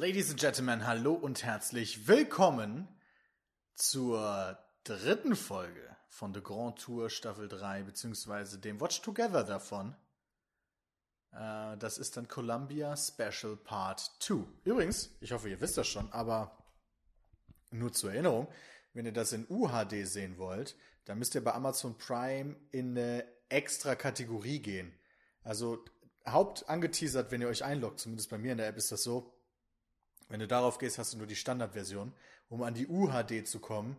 Ladies and Gentlemen, hallo und herzlich willkommen zur dritten Folge von The Grand Tour Staffel 3, beziehungsweise dem Watch Together davon. Äh, das ist dann Columbia Special Part 2. Übrigens, ich hoffe, ihr wisst das schon, aber nur zur Erinnerung, wenn ihr das in UHD sehen wollt, dann müsst ihr bei Amazon Prime in eine extra Kategorie gehen. Also hauptangeteasert, wenn ihr euch einloggt, zumindest bei mir in der App ist das so, wenn du darauf gehst, hast du nur die Standardversion. Um an die UHD zu kommen,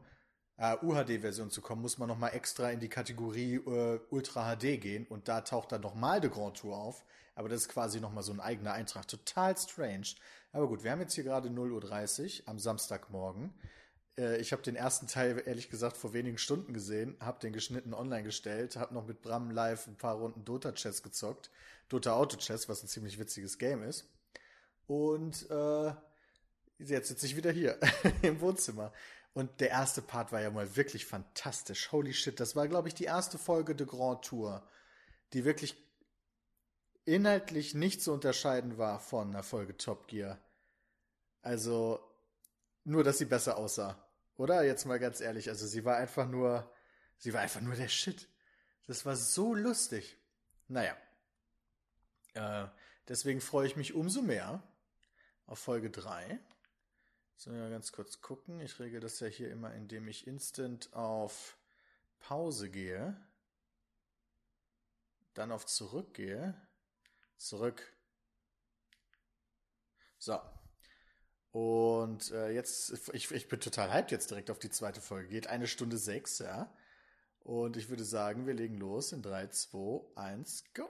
äh, UHD-Version zu kommen, muss man nochmal extra in die Kategorie äh, Ultra HD gehen und da taucht dann nochmal der Grand Tour auf. Aber das ist quasi nochmal so ein eigener Eintrag. Total strange. Aber gut, wir haben jetzt hier gerade 0.30 Uhr am Samstagmorgen. Äh, ich habe den ersten Teil ehrlich gesagt vor wenigen Stunden gesehen, habe den geschnitten online gestellt, habe noch mit Bram live ein paar Runden Dota Chess gezockt. Dota Auto Chess, was ein ziemlich witziges Game ist. Und äh, jetzt sitze ich wieder hier im Wohnzimmer. Und der erste Part war ja mal wirklich fantastisch. Holy shit, das war, glaube ich, die erste Folge de Grand Tour, die wirklich inhaltlich nicht zu unterscheiden war von einer Folge Top Gear. Also, nur, dass sie besser aussah. Oder? Jetzt mal ganz ehrlich. Also, sie war einfach nur, sie war einfach nur der Shit. Das war so lustig. Naja. Äh, deswegen freue ich mich umso mehr auf Folge 3. So, ja, ganz kurz gucken. Ich regel das ja hier immer, indem ich instant auf Pause gehe. Dann auf Zurück gehe. Zurück. So. Und äh, jetzt, ich, ich bin total hyped jetzt direkt auf die zweite Folge. Geht eine Stunde sechs, ja. Und ich würde sagen, wir legen los in 3, 2, 1, go.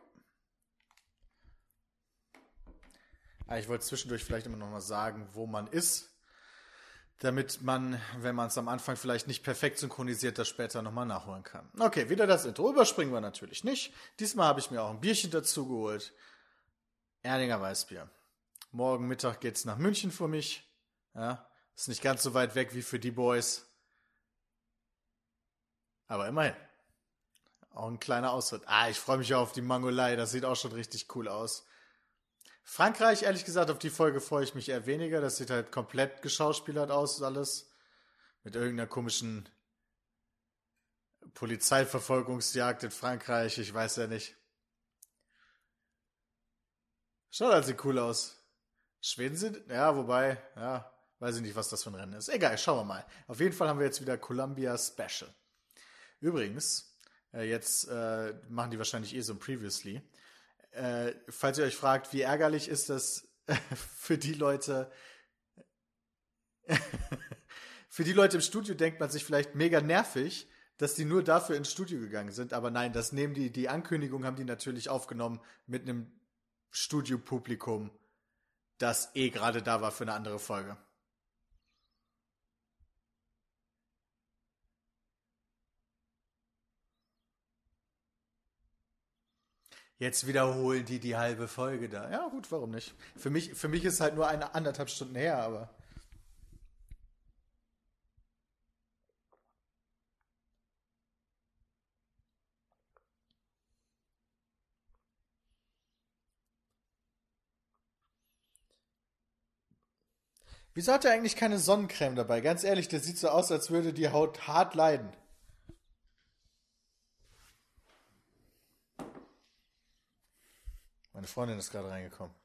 Ah, ich wollte zwischendurch vielleicht immer noch mal sagen, wo man ist damit man, wenn man es am Anfang vielleicht nicht perfekt synchronisiert, das später nochmal nachholen kann. Okay, wieder das Intro. Überspringen wir natürlich nicht. Diesmal habe ich mir auch ein Bierchen dazu geholt. Erdinger Weißbier. Morgen Mittag geht's nach München für mich. Ja, ist nicht ganz so weit weg wie für die Boys. Aber immerhin. Auch ein kleiner Ausritt. Ah, ich freue mich auch auf die Mangolei. Das sieht auch schon richtig cool aus. Frankreich, ehrlich gesagt, auf die Folge freue ich mich eher weniger. Das sieht halt komplett geschauspielert aus, alles. Mit irgendeiner komischen Polizeiverfolgungsjagd in Frankreich, ich weiß ja nicht. Schaut halt sieht cool aus. Schweden sind, ja, wobei, ja, weiß ich nicht, was das für ein Rennen ist. Egal, schauen wir mal. Auf jeden Fall haben wir jetzt wieder Columbia Special. Übrigens, äh, jetzt äh, machen die wahrscheinlich eh so ein Previously äh, falls ihr euch fragt, wie ärgerlich ist das für die Leute, für die Leute im Studio denkt man sich vielleicht mega nervig, dass die nur dafür ins Studio gegangen sind. Aber nein, das nehmen die, die Ankündigung haben die natürlich aufgenommen mit einem Studiopublikum, das eh gerade da war für eine andere Folge. Jetzt wiederholen die die halbe Folge da. Ja, gut, warum nicht? Für mich, für mich ist halt nur eine anderthalb Stunden her, aber. Wieso hat er eigentlich keine Sonnencreme dabei? Ganz ehrlich, der sieht so aus, als würde die Haut hart leiden. Meine Freundin ist gerade reingekommen.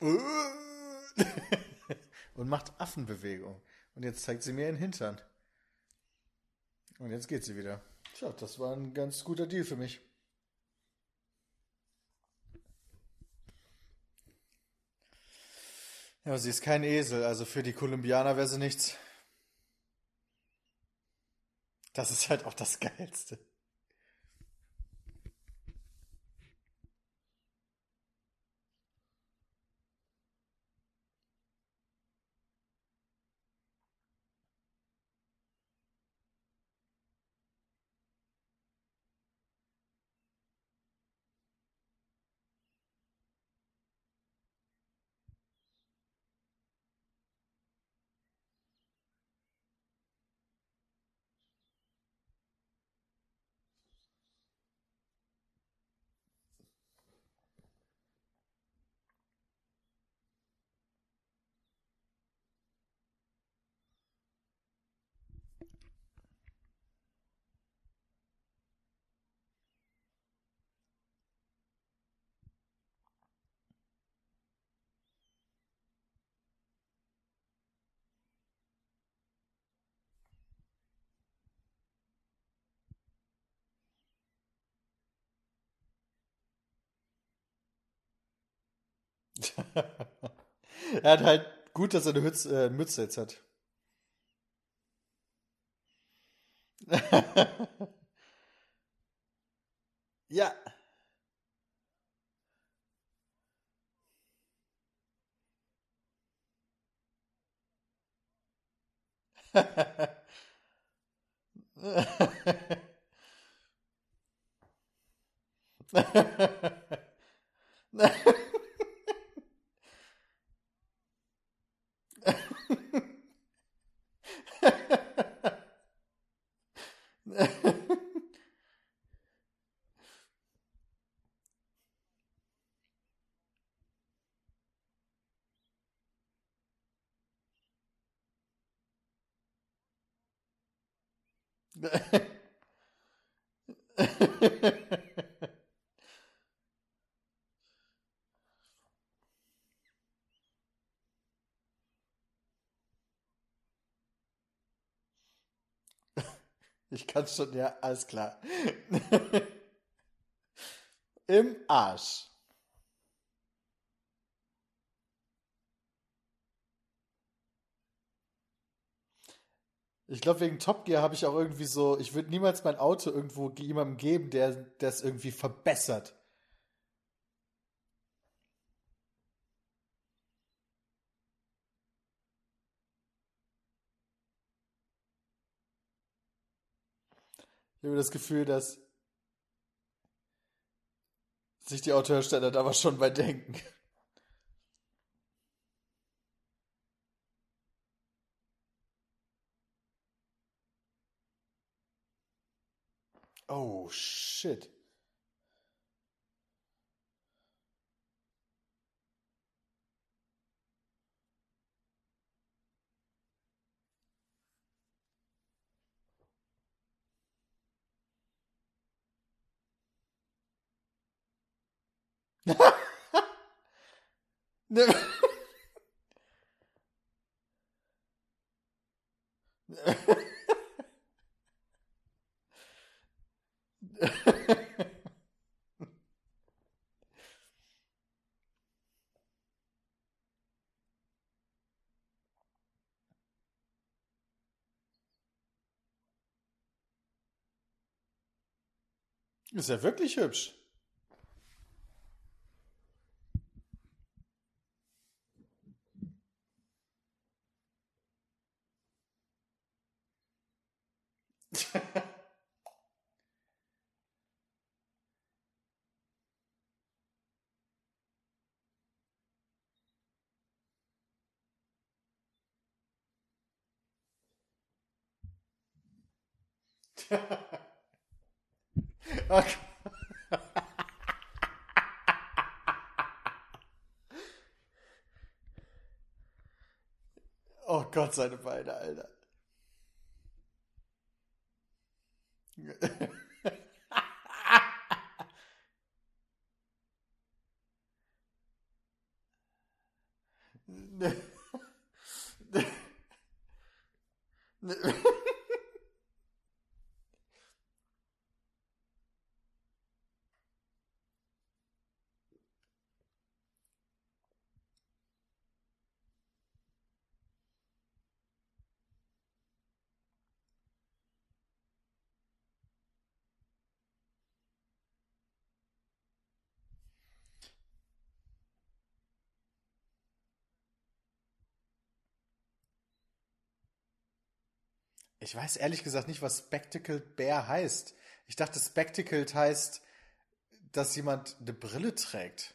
Und macht Affenbewegung. Und jetzt zeigt sie mir ihren Hintern. Und jetzt geht sie wieder. Tja, das war ein ganz guter Deal für mich. Ja, sie ist kein Esel, also für die Kolumbianer wäre sie nichts. Das ist halt auch das Geilste. er hat halt gut, dass er eine Hütz, äh, Mütze jetzt hat. ja. Yeah. Ich kann schon, ja, alles klar. Im Arsch. Ich glaube, wegen Top Gear habe ich auch irgendwie so, ich würde niemals mein Auto irgendwo jemandem geben, der das irgendwie verbessert. Ich habe das Gefühl, dass sich die Autohersteller da aber schon bei denken. Oh, shit. Ist ja wirklich hübsch. Okay. Oh Gott, seine Beine, Alter. Ich weiß ehrlich gesagt nicht, was Spectacled Bear heißt. Ich dachte, Spectacled heißt, dass jemand eine Brille trägt.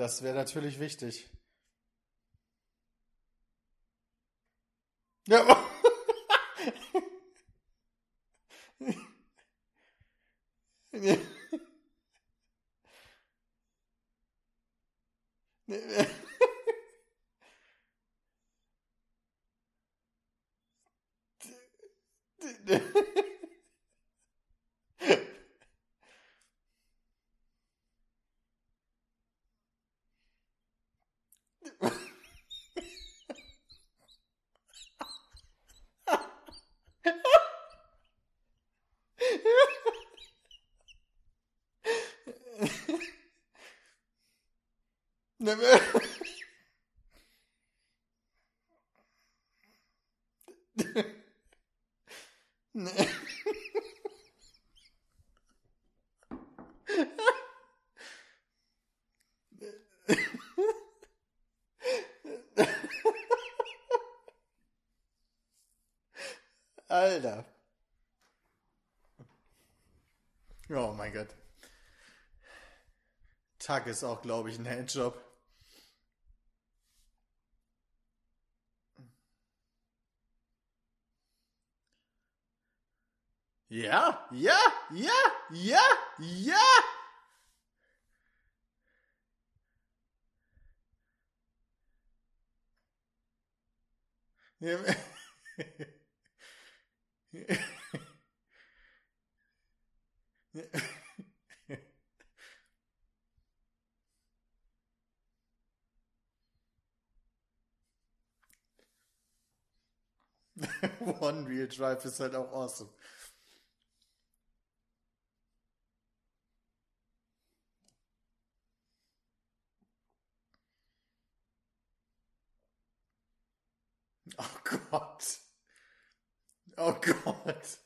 Das wäre natürlich wichtig. Ja. Alter. Oh mein Gott. Tag ist auch, glaube ich, ein Handjob. Ja, ja, ja, ja, ja. ja. One Wheel Drive ist halt auch awesome. Oh Gott. Oh Gott.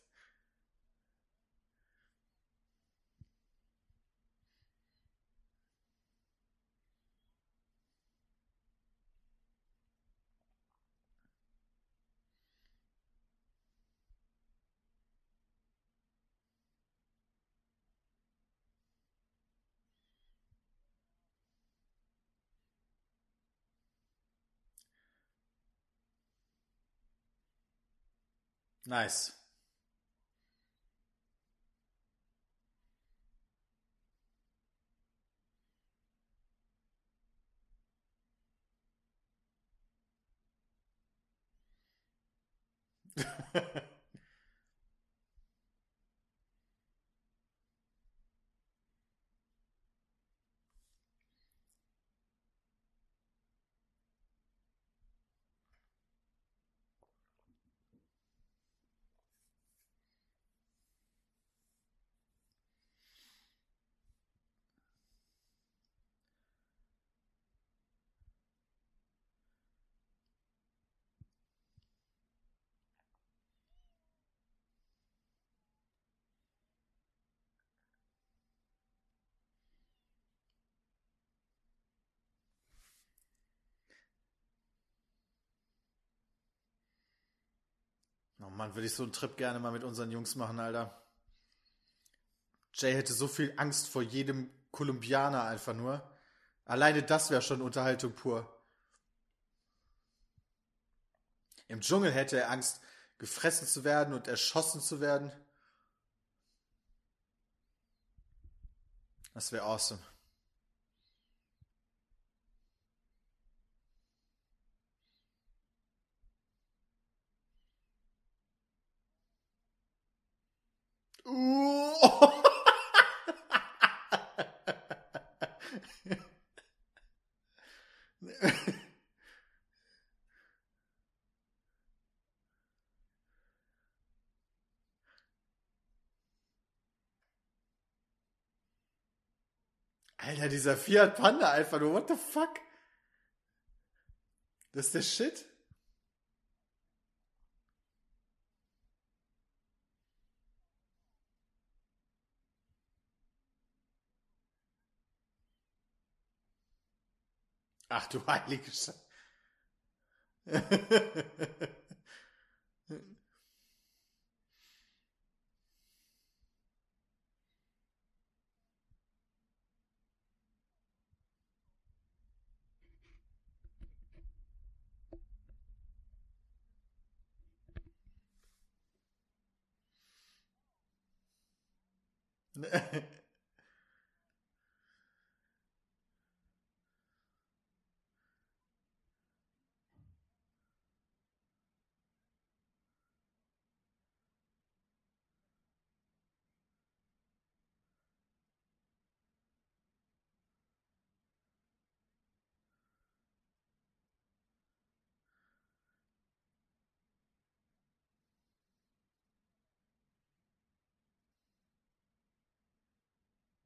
Nice. Mann, würde ich so einen Trip gerne mal mit unseren Jungs machen, Alter. Jay hätte so viel Angst vor jedem Kolumbianer einfach nur. Alleine das wäre schon Unterhaltung pur. Im Dschungel hätte er Angst, gefressen zu werden und erschossen zu werden. Das wäre awesome. Alter, dieser Fiat Panda einfach nur, what the fuck? Das ist der Shit. Ach du heiliges.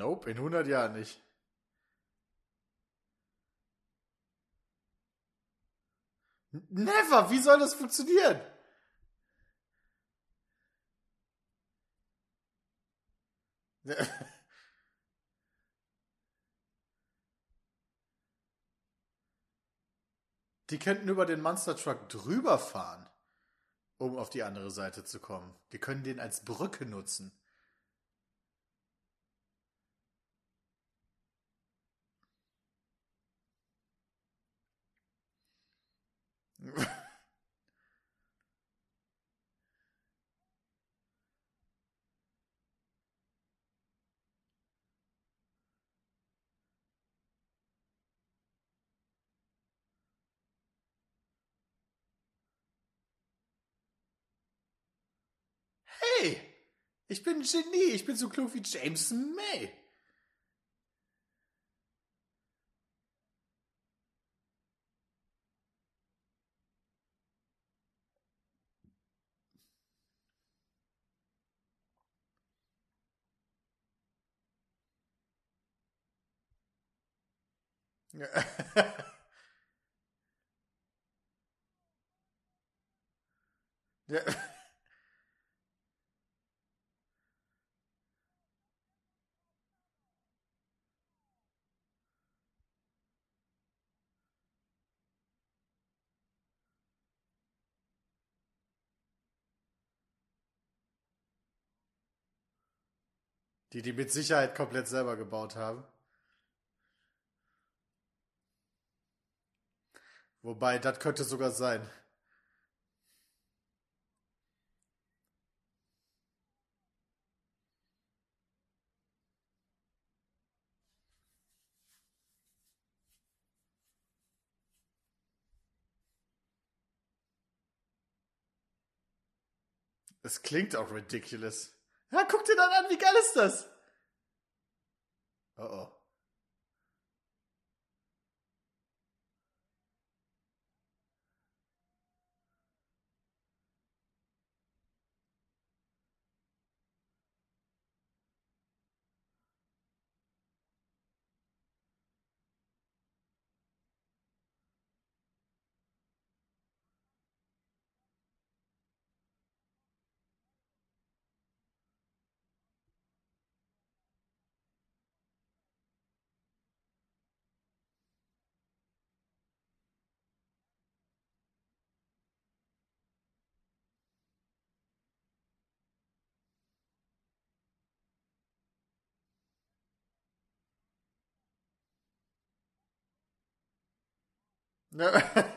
Nope, in 100 Jahren nicht. Never! Wie soll das funktionieren? Die könnten über den Monster Truck drüber fahren, um auf die andere Seite zu kommen. Die können den als Brücke nutzen. Hey, ich bin ein Genie, ich bin so klug wie James May. Ja. Die die mit Sicherheit komplett selber gebaut haben. Wobei, das könnte sogar sein. Es klingt auch ridiculous. Ja, guck dir dann an, wie geil ist das? Oh oh. No.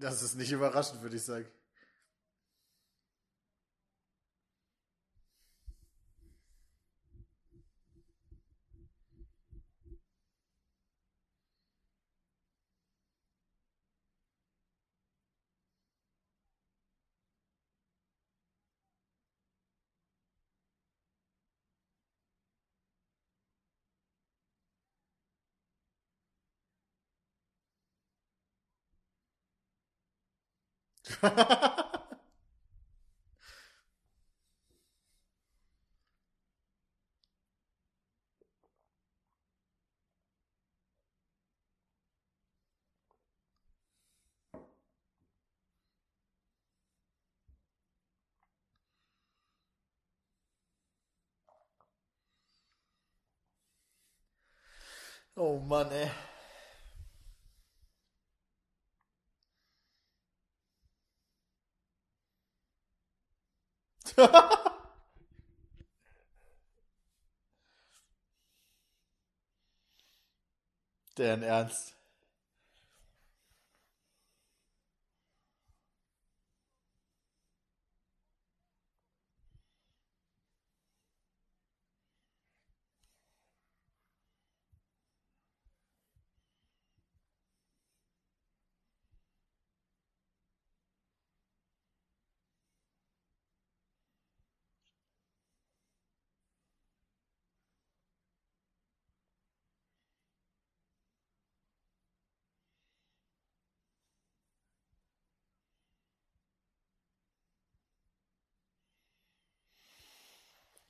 Das ist nicht überraschend, würde ich sagen. Oh Mann, ey. Deren Ernst.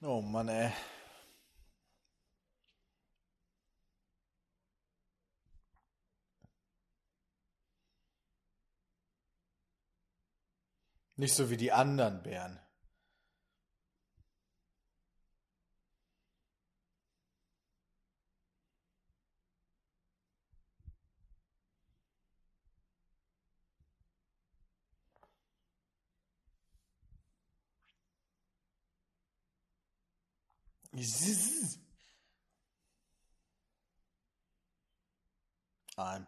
Oh Mann, ey. Nicht so wie die anderen Bären. I'm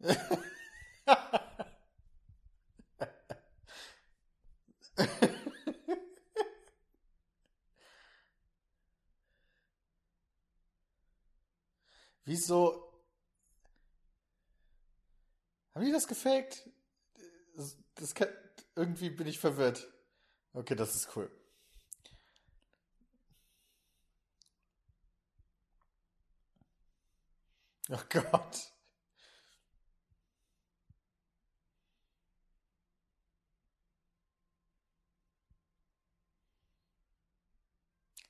Wieso? Haben die das gefaked? Das, kann, irgendwie bin ich verwirrt. Okay, das ist cool. Oh Gott.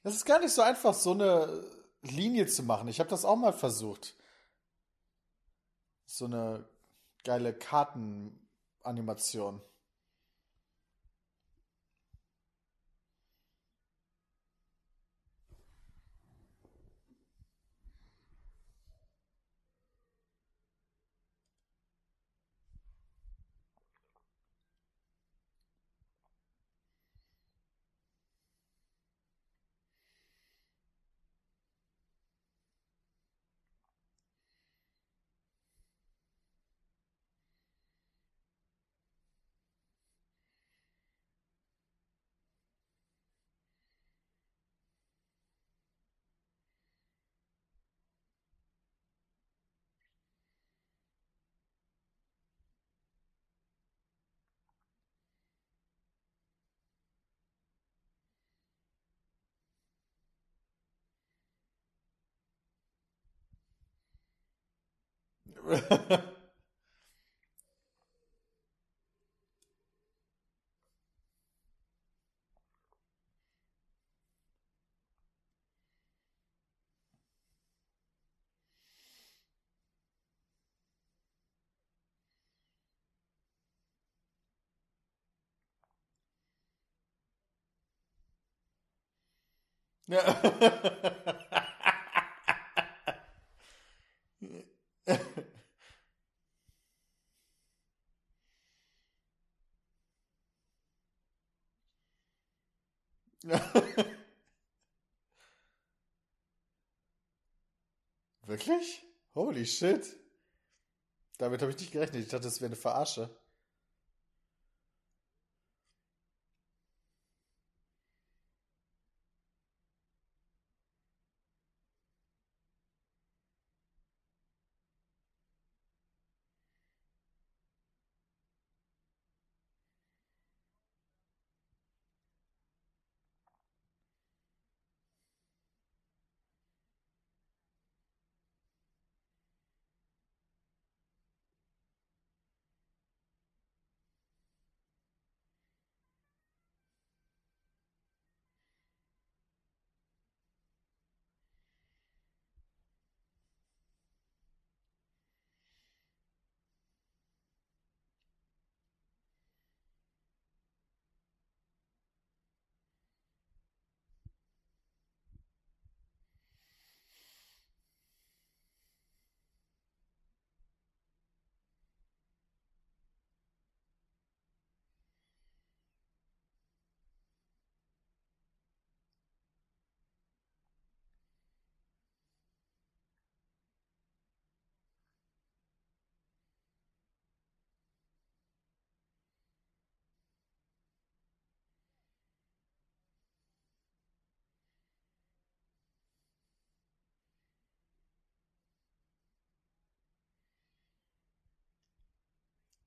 Das ist gar nicht so einfach, so eine Linie zu machen. Ich habe das auch mal versucht. So eine geile Kartenanimation. Ja. Wirklich? Holy shit. Damit habe ich nicht gerechnet. Ich dachte, das wäre eine Verarsche.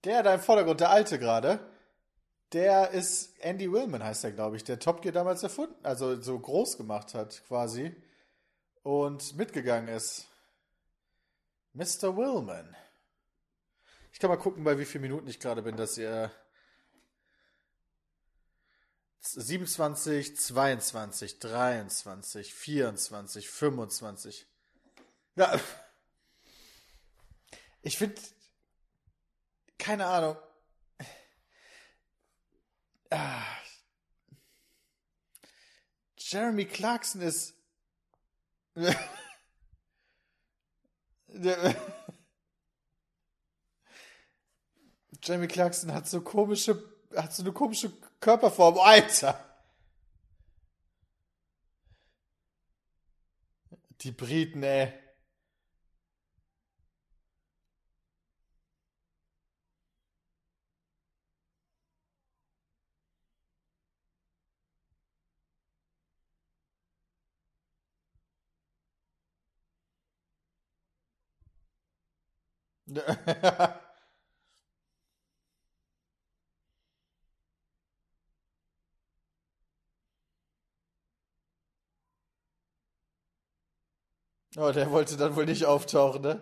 Der da im Vordergrund, der alte gerade, der ist Andy Willman, heißt er, glaube ich, der Top Gear damals erfunden, also so groß gemacht hat, quasi. Und mitgegangen ist. Mr. Willman. Ich kann mal gucken, bei wie vielen Minuten ich gerade bin, dass ihr. 27, 22, 23, 24, 25. Ja. Ich finde, keine Ahnung. Ah. Jeremy Clarkson ist. Jeremy Clarkson hat so komische, hat so eine komische Körperform. Alter! Die Briten, ey. Oh, der wollte dann wohl nicht auftauchen, ne?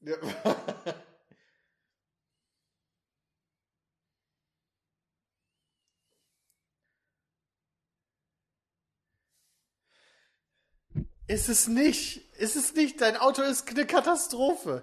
Ja. Ist es nicht. Ist es nicht. Dein Auto ist eine Katastrophe.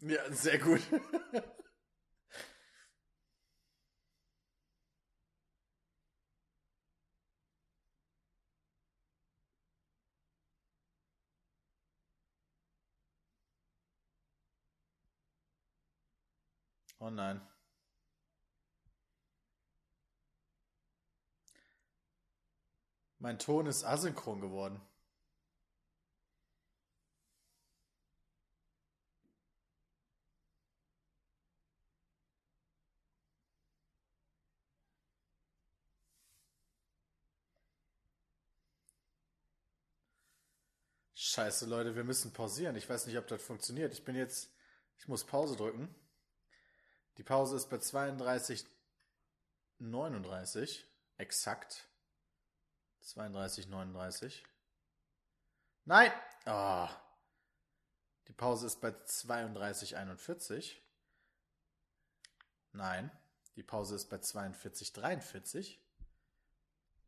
Ja, sehr gut. Oh nein. Mein Ton ist asynchron geworden. Scheiße, Leute, wir müssen pausieren. Ich weiß nicht, ob das funktioniert. Ich bin jetzt. Ich muss Pause drücken. Die Pause ist bei 32,39. Exakt. 32,39. Nein! Oh. Die Pause ist bei 32,41. Nein. Die Pause ist bei 42,43.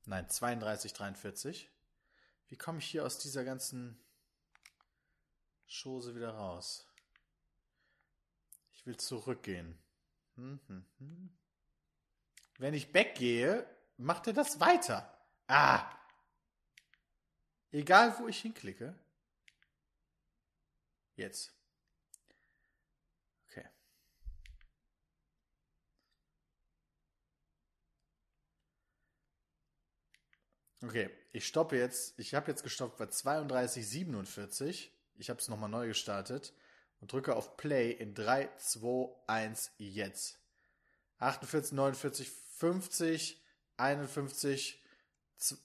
Nein, 32,43. Wie komme ich hier aus dieser ganzen Chose wieder raus? Ich will zurückgehen. Hm, hm, hm. Wenn ich weggehe, macht er das weiter. Ah! Egal, wo ich hinklicke. Jetzt. Okay. Okay, ich stoppe jetzt. Ich habe jetzt gestoppt bei 32,47. Ich habe es nochmal neu gestartet und drücke auf Play in 3, 2, 1, jetzt. 48, 49, 50, 51,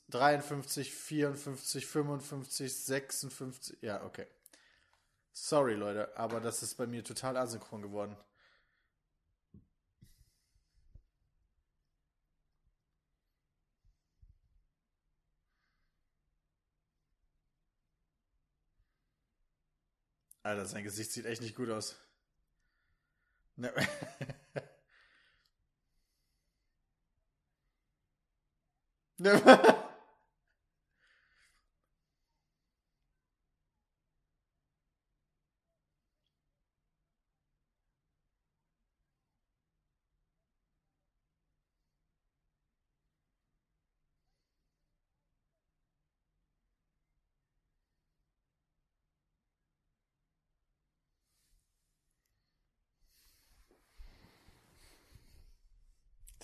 53, 54, 55, 56. Ja, okay. Sorry, Leute, aber das ist bei mir total asynchron geworden. Alter, sein Gesicht sieht echt nicht gut aus. Ne. ne.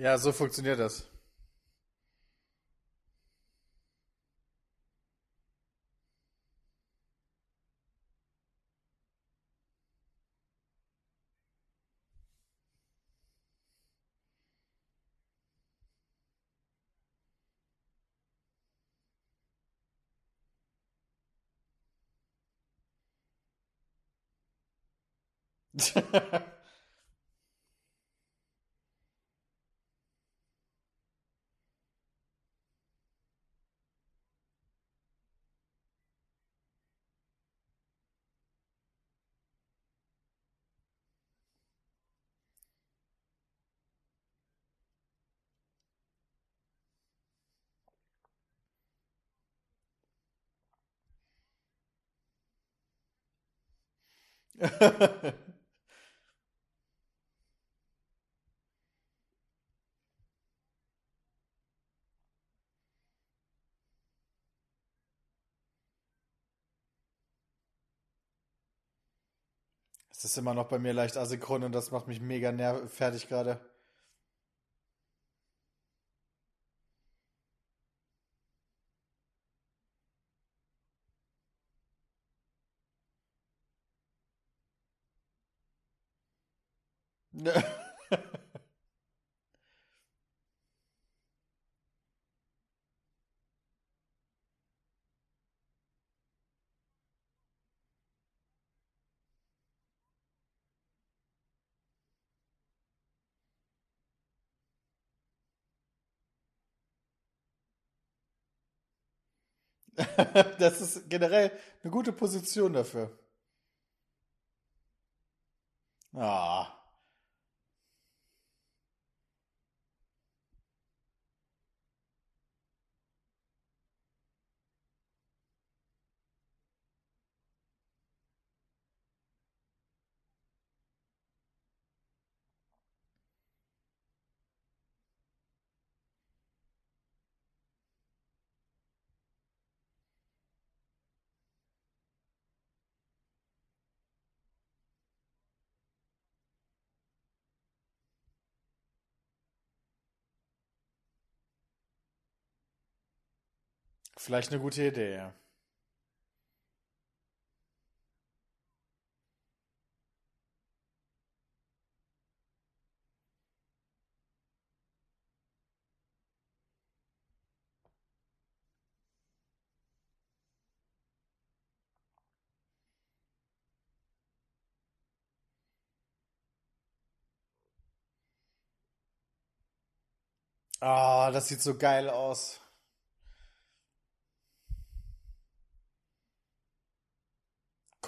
Ja, so funktioniert das. Es ist immer noch bei mir leicht asynchron und das macht mich mega nerv fertig gerade. Das ist generell eine gute Position dafür. Ah. Vielleicht eine gute Idee, ja. Ah, das sieht so geil aus.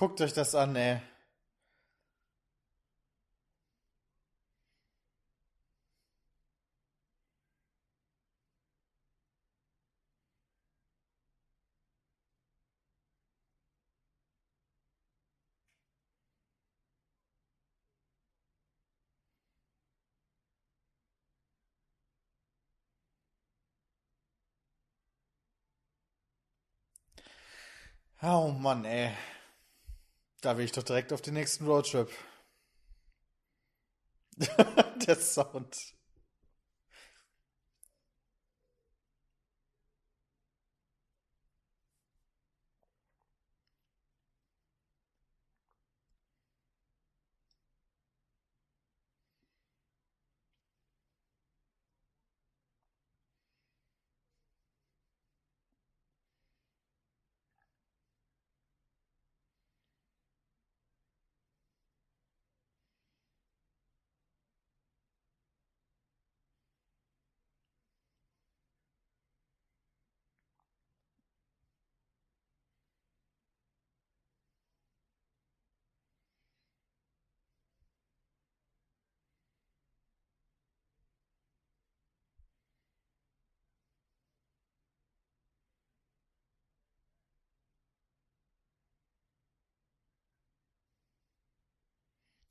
Guckt euch das an, ey. Oh Mann, ey. Da will ich doch direkt auf den nächsten Roadtrip. Der Sound.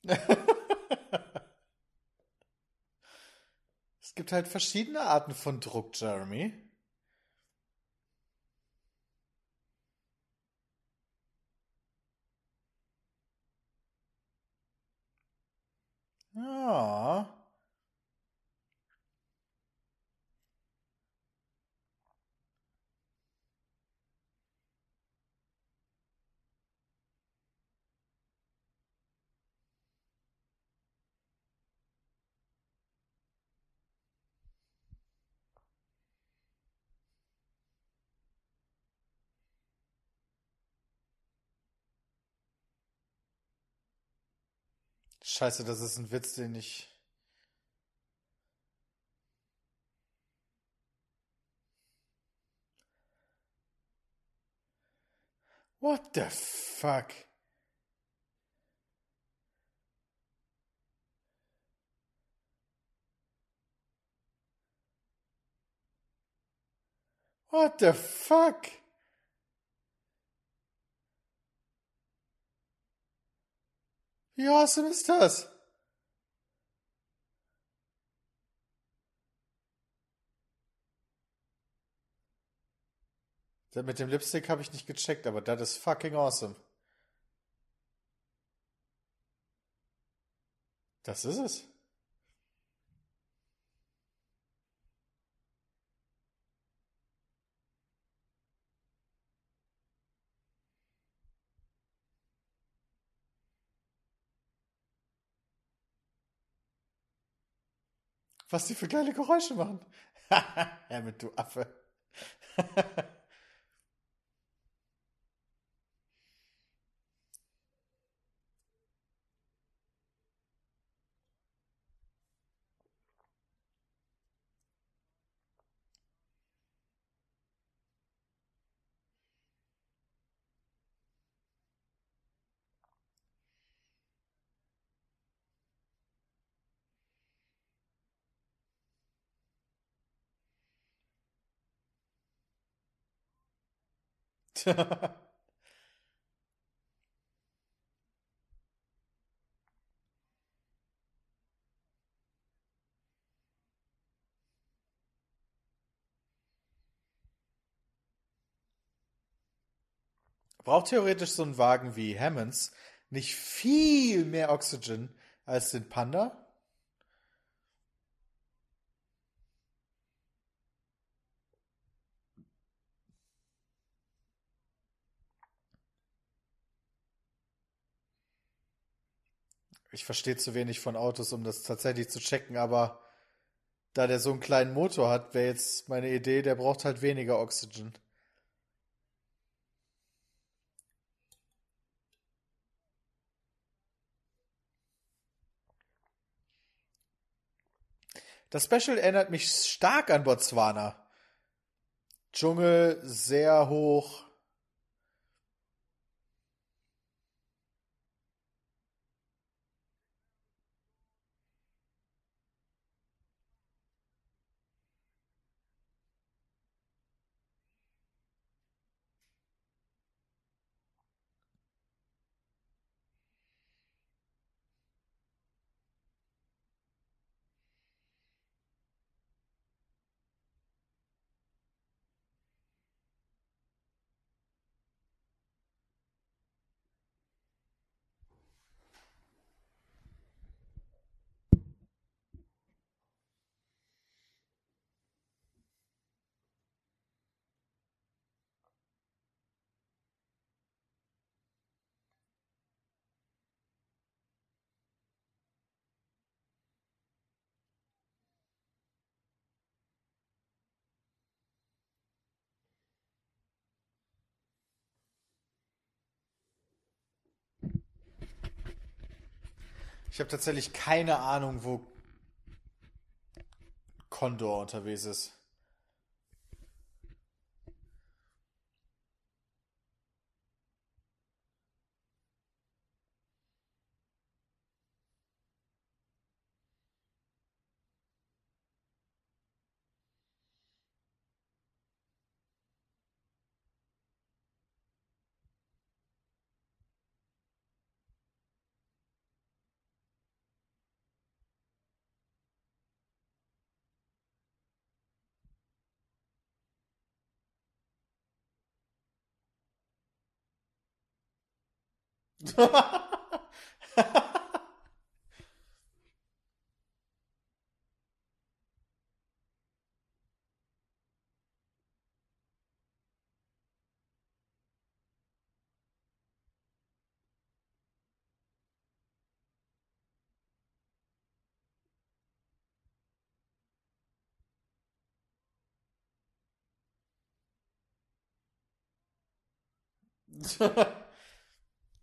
Es gibt halt verschiedene Arten von Druck, Jeremy. Ja. Scheiße, das ist ein Witz, den ich. What the fuck? What the fuck? Wie awesome ist das? Mit dem Lipstick habe ich nicht gecheckt, aber das ist fucking awesome. Das ist es. Was die für geile Geräusche machen. Hammond, du Affe. Braucht theoretisch so ein Wagen wie Hammonds nicht viel mehr Oxygen als den Panda? Ich verstehe zu wenig von Autos, um das tatsächlich zu checken, aber da der so einen kleinen Motor hat, wäre jetzt meine Idee, der braucht halt weniger Oxygen. Das Special erinnert mich stark an Botswana. Dschungel sehr hoch. Ich habe tatsächlich keine Ahnung, wo Condor unterwegs ist. Ha ha ha.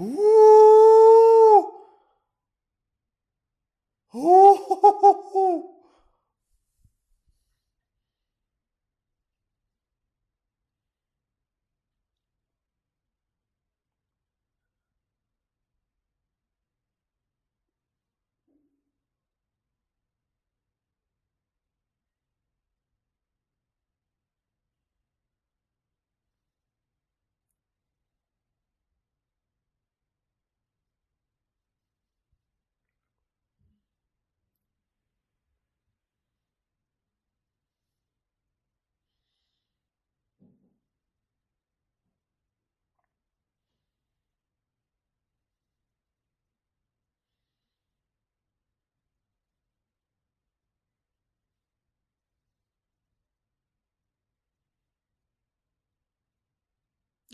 Ooh. Ooh.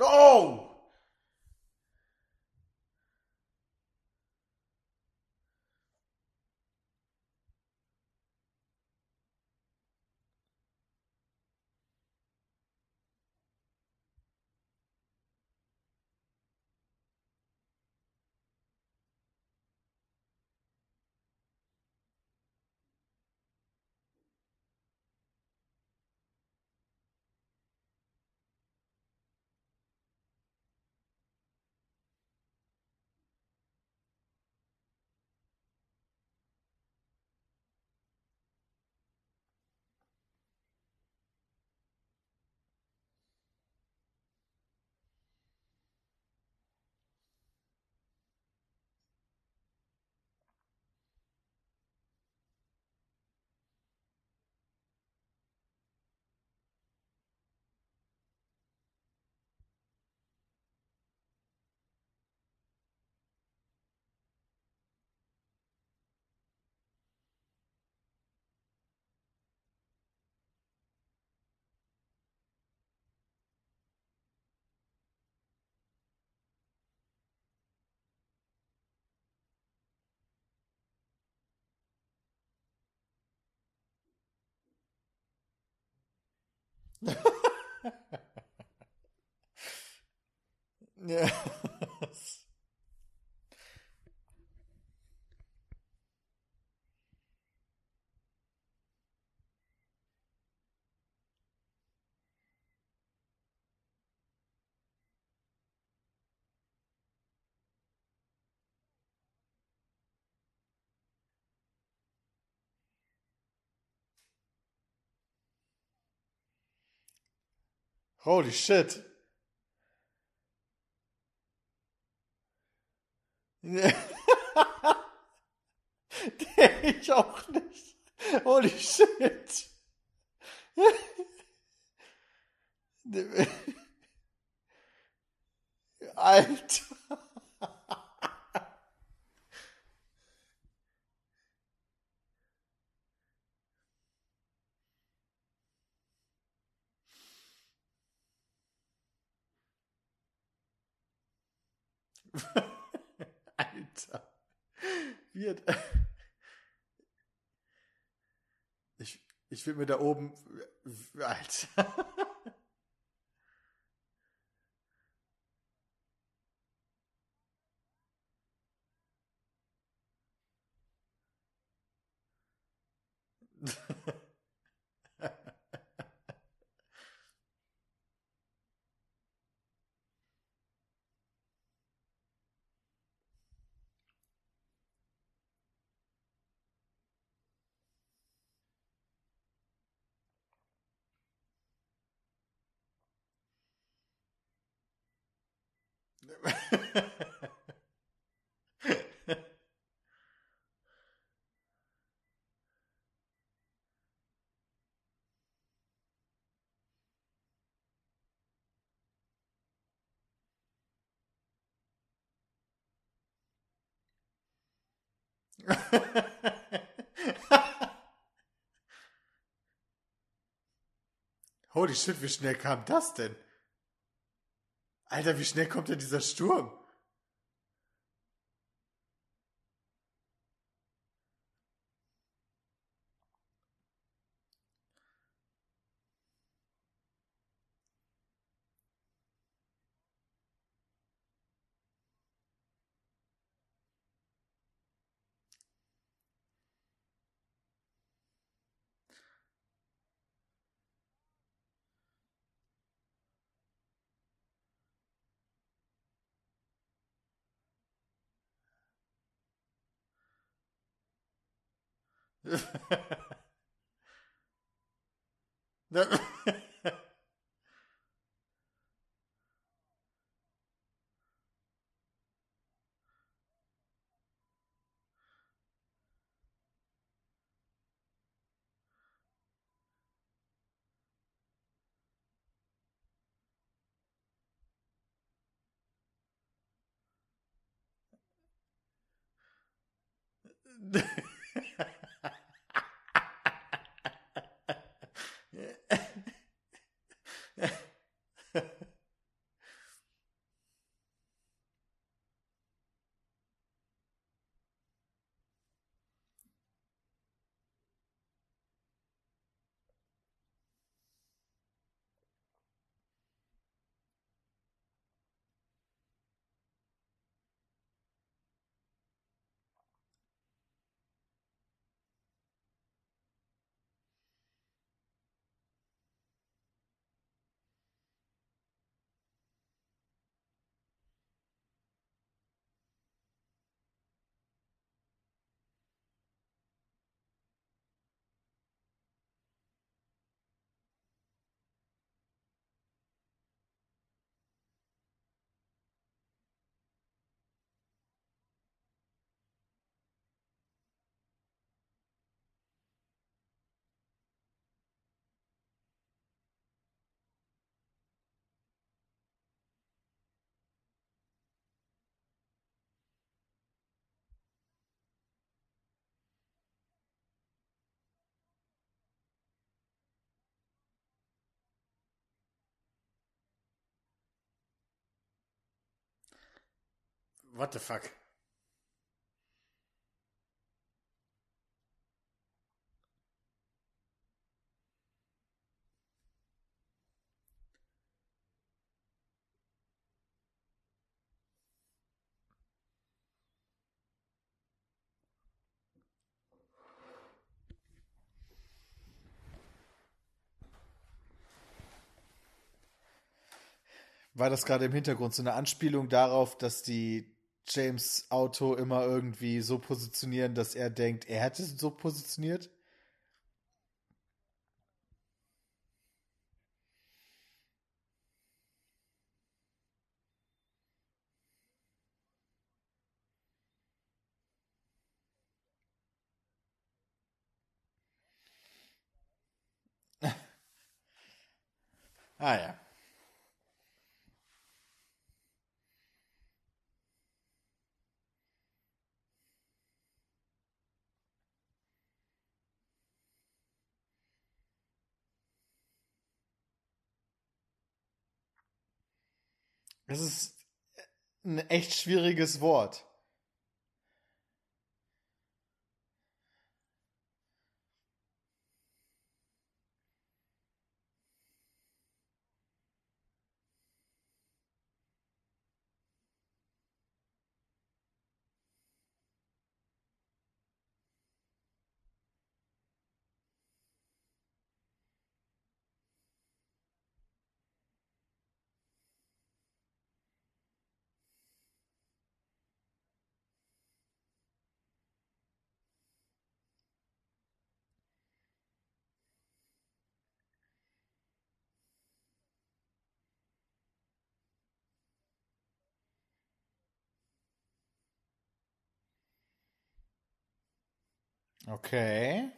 Oh! ja. Holy shit. ich auch nicht. Holy shit. Alter. Alter. Wird. Ich, ich will mir da oben. Alter. Holy shit, wie schnell kam das denn? Alter, wie schnell kommt denn dieser Sturm? that What the fuck? War das gerade im Hintergrund so eine Anspielung darauf, dass die James Auto immer irgendwie so positionieren, dass er denkt, er hätte es so positioniert? ah ja. Es ist ein echt schwieriges Wort. Okay.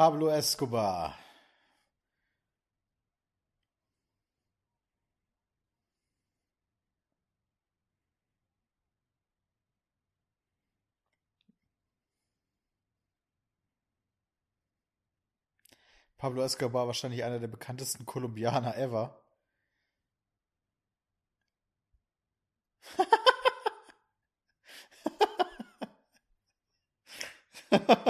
Pablo Escobar. Pablo Escobar wahrscheinlich einer der bekanntesten Kolumbianer ever.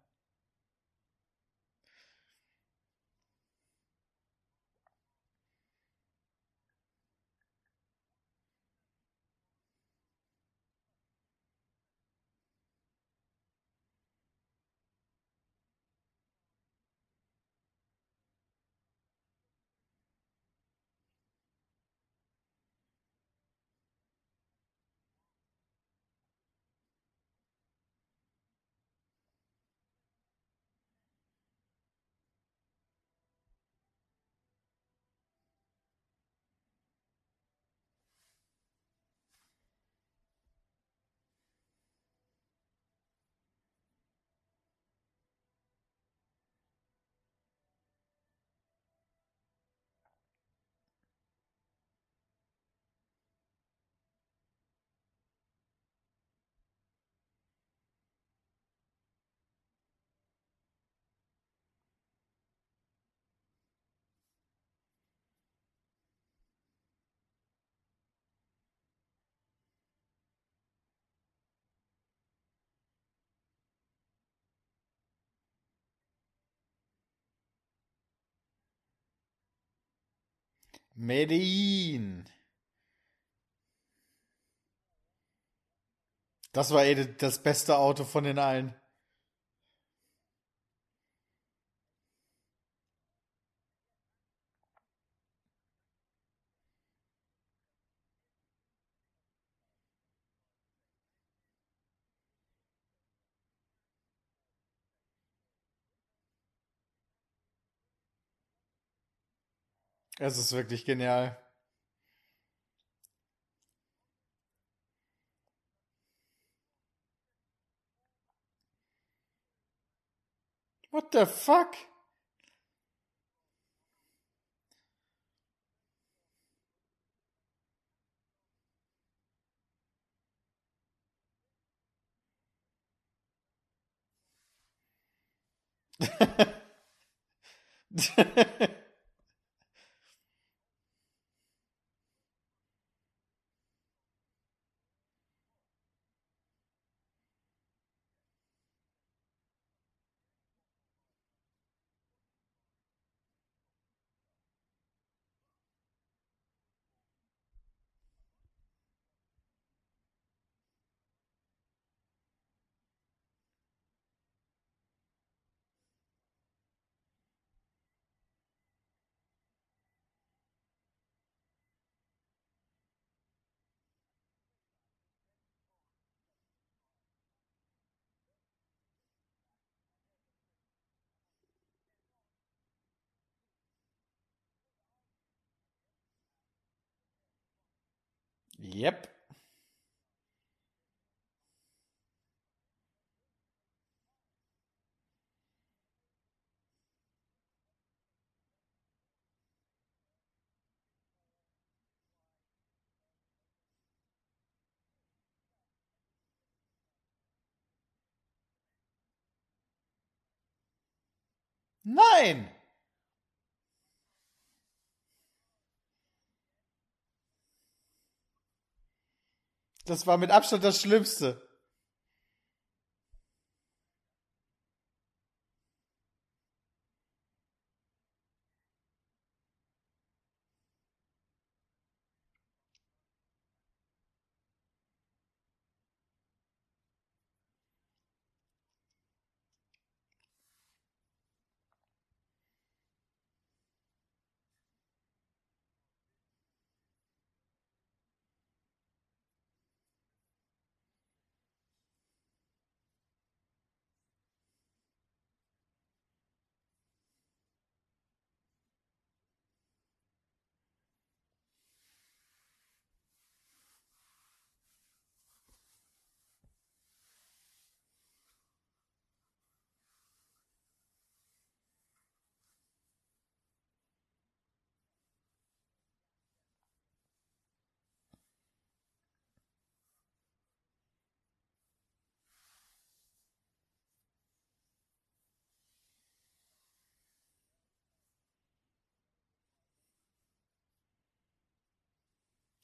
Medellin. Das war eh das beste Auto von den allen. Es ist wirklich genial. What the fuck? Yep. Nein! Das war mit Abstand das Schlimmste.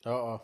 Oh,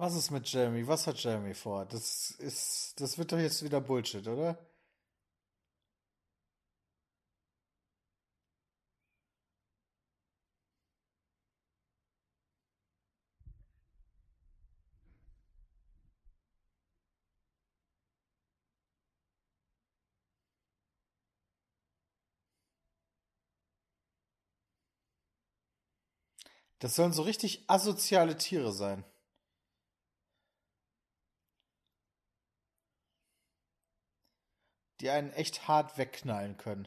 Was ist mit Jeremy? Was hat Jeremy vor? Das ist, das wird doch jetzt wieder Bullshit, oder? Das sollen so richtig asoziale Tiere sein. Die einen echt hart wegknallen können.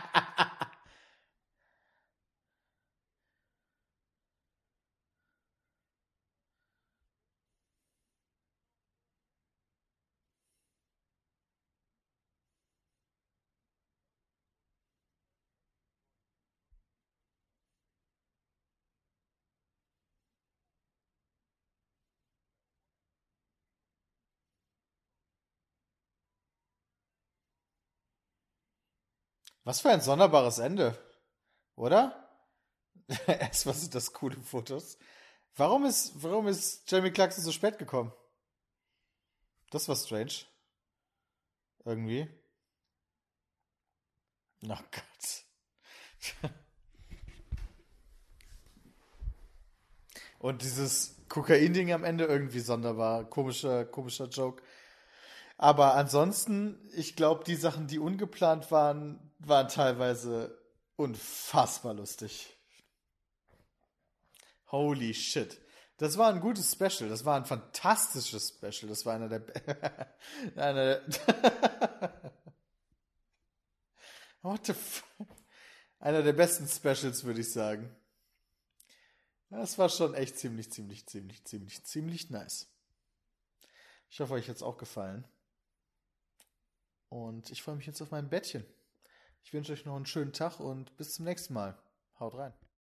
Was für ein sonderbares Ende, oder? Erstmal sind das coole Fotos. Warum ist, warum ist Jamie Clarkson so spät gekommen? Das war strange. Irgendwie. Oh Gott. Und dieses Kokain-Ding am Ende irgendwie sonderbar. Komischer, komischer Joke. Aber ansonsten, ich glaube, die Sachen, die ungeplant waren, waren teilweise unfassbar lustig. Holy shit. Das war ein gutes Special. Das war ein fantastisches Special. Das war einer der. einer der What the f Einer der besten Specials, würde ich sagen. Das war schon echt ziemlich, ziemlich, ziemlich, ziemlich, ziemlich nice. Ich hoffe, euch hat es auch gefallen. Und ich freue mich jetzt auf mein Bettchen. Ich wünsche euch noch einen schönen Tag und bis zum nächsten Mal. Haut rein.